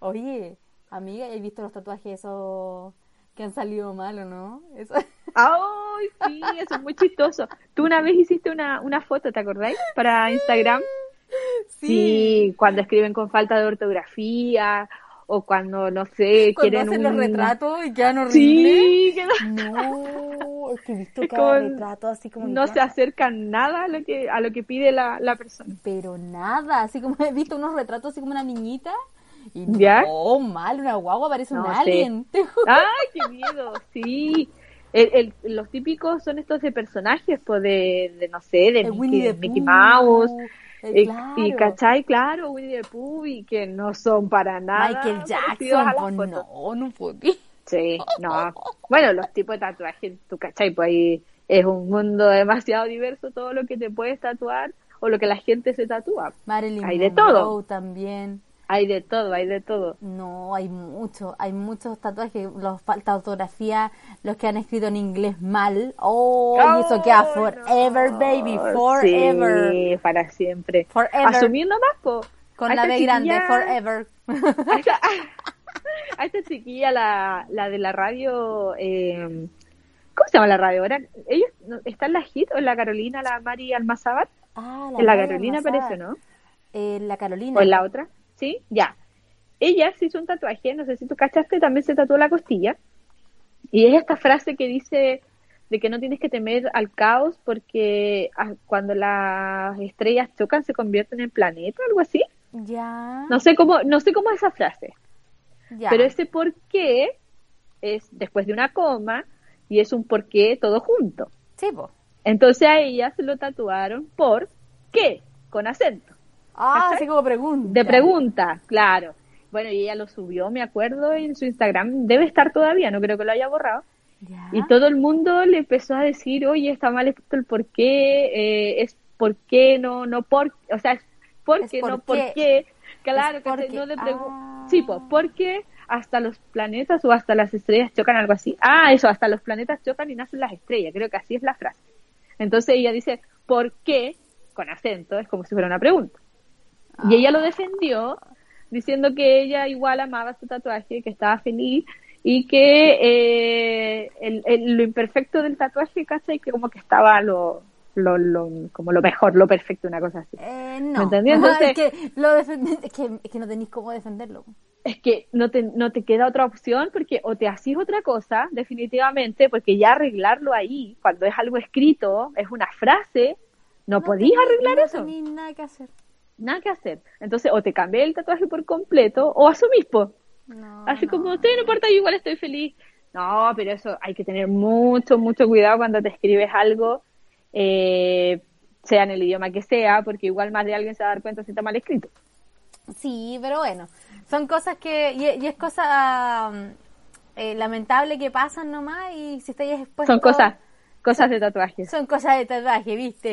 Oye, amiga, ¿has visto los tatuajes esos que han salido mal o no? Eso... ¡Ay, sí! Eso es muy chistoso. Tú una vez hiciste una, una foto, ¿te acordáis? Para Instagram. Sí. Sí, cuando escriben con falta de ortografía o cuando, no sé, Cuando quieren hacen un... los retratos y quedan horribles. Sí, que no, es que he visto cada como- retrato así como... no se acercan nada a lo que, a lo que pide la, la persona. Pero nada, así como he visto unos retratos así como una niñita. Y no, ¿Ya? mal, una guagua parece un No, sí. alien. ¡Ay, qué miedo! Sí. El, el- los típicos son estos de personajes, pues de, de, no sé, de Mickey, the Mickey Mouse. eh, Y, claro. y, ¿cachai? Claro, Winnie the Pooh, y que no son para nada. Michael Jackson, fotos. no, no fue. Sí, no. Bueno, los tipos de tatuajes, tú cachai, pues ahí es un mundo demasiado diverso todo lo que te puedes tatuar o lo que la gente se tatúa. Marilyn Hay de Monroe todo. también. Hay de todo, hay de todo. No, hay mucho, hay muchos tatuajes, los falta ortografía, los que han escrito en inglés mal. Oh, y eso queda Oh, forever, no. baby, forever. Sí, para siempre. Forever. Asumir nomás, po. Con A la B grande, forever. A esta, a esta chiquilla, la, la de la radio, eh, ¿cómo se llama la radio ahora? ¿Ellos no- está en la HIT o en la Carolina, la Mari Almazábar? Ah, En la Carolina parece, ¿no? Eh, la Carolina. ¿O en la otra? ¿Sí? Ya. Ella se hizo un tatuaje, no sé si tú cachaste, también se tatuó la costilla. Y es esta frase que dice de que no tienes que temer al caos porque ah, cuando las estrellas chocan se convierten en planeta, algo así. Ya. No sé cómo, no sé cómo es esa frase, ya. pero ese por qué es después de una coma y es un por qué todo junto. Sí, po. Entonces a ella se lo tatuaron por qué, con acento. Ah, así como pregunta. De pregunta, claro. Bueno, y ella lo subió, me acuerdo, en su Instagram. Debe estar todavía, no creo que lo haya borrado. Ya. Y todo el mundo le empezó a decir, oye, está mal escrito el por qué, eh, es por qué, no, no por, o sea, es porque, Es por no por qué. qué. Claro, Es que porque- no le ah. Sí, pues, porque hasta los planetas o hasta las estrellas chocan, algo así. Ah, eso, hasta los planetas chocan y nacen las estrellas, creo que así es la frase. Entonces ella dice, ¿por qué? Con acento, es como si fuera una pregunta. Y ella lo defendió diciendo que ella igual amaba su tatuaje, que estaba feliz y que eh, el, el- lo imperfecto del tatuaje, ¿cachai? Que como que estaba lo, lo, lo, como lo mejor, lo perfecto, una cosa así. Eh, no. ¿Me? Entonces- es, que lo es, que, es que no tenéis cómo defenderlo. Es que no te, no te queda otra opción porque o te haces otra cosa, definitivamente, porque ya arreglarlo ahí, cuando es algo escrito, es una frase, no, podías tenéis- arreglar no eso. tenéis nada que hacer. Nada que hacer. Entonces, o te cambié el tatuaje por completo o asumís, po. No, Así no. como, usted no importa, yo igual estoy feliz. No, pero eso hay que tener mucho, mucho cuidado cuando te escribes algo, eh, sea en el idioma que sea, porque igual más de alguien se va a dar cuenta si está mal escrito. Sí, pero bueno, son cosas que, y, y es cosa mm, eh, lamentable que pasan nomás y si estáis expuestos... Son cosas, cosas de tatuajes. Son cosas de tatuaje, ¿viste?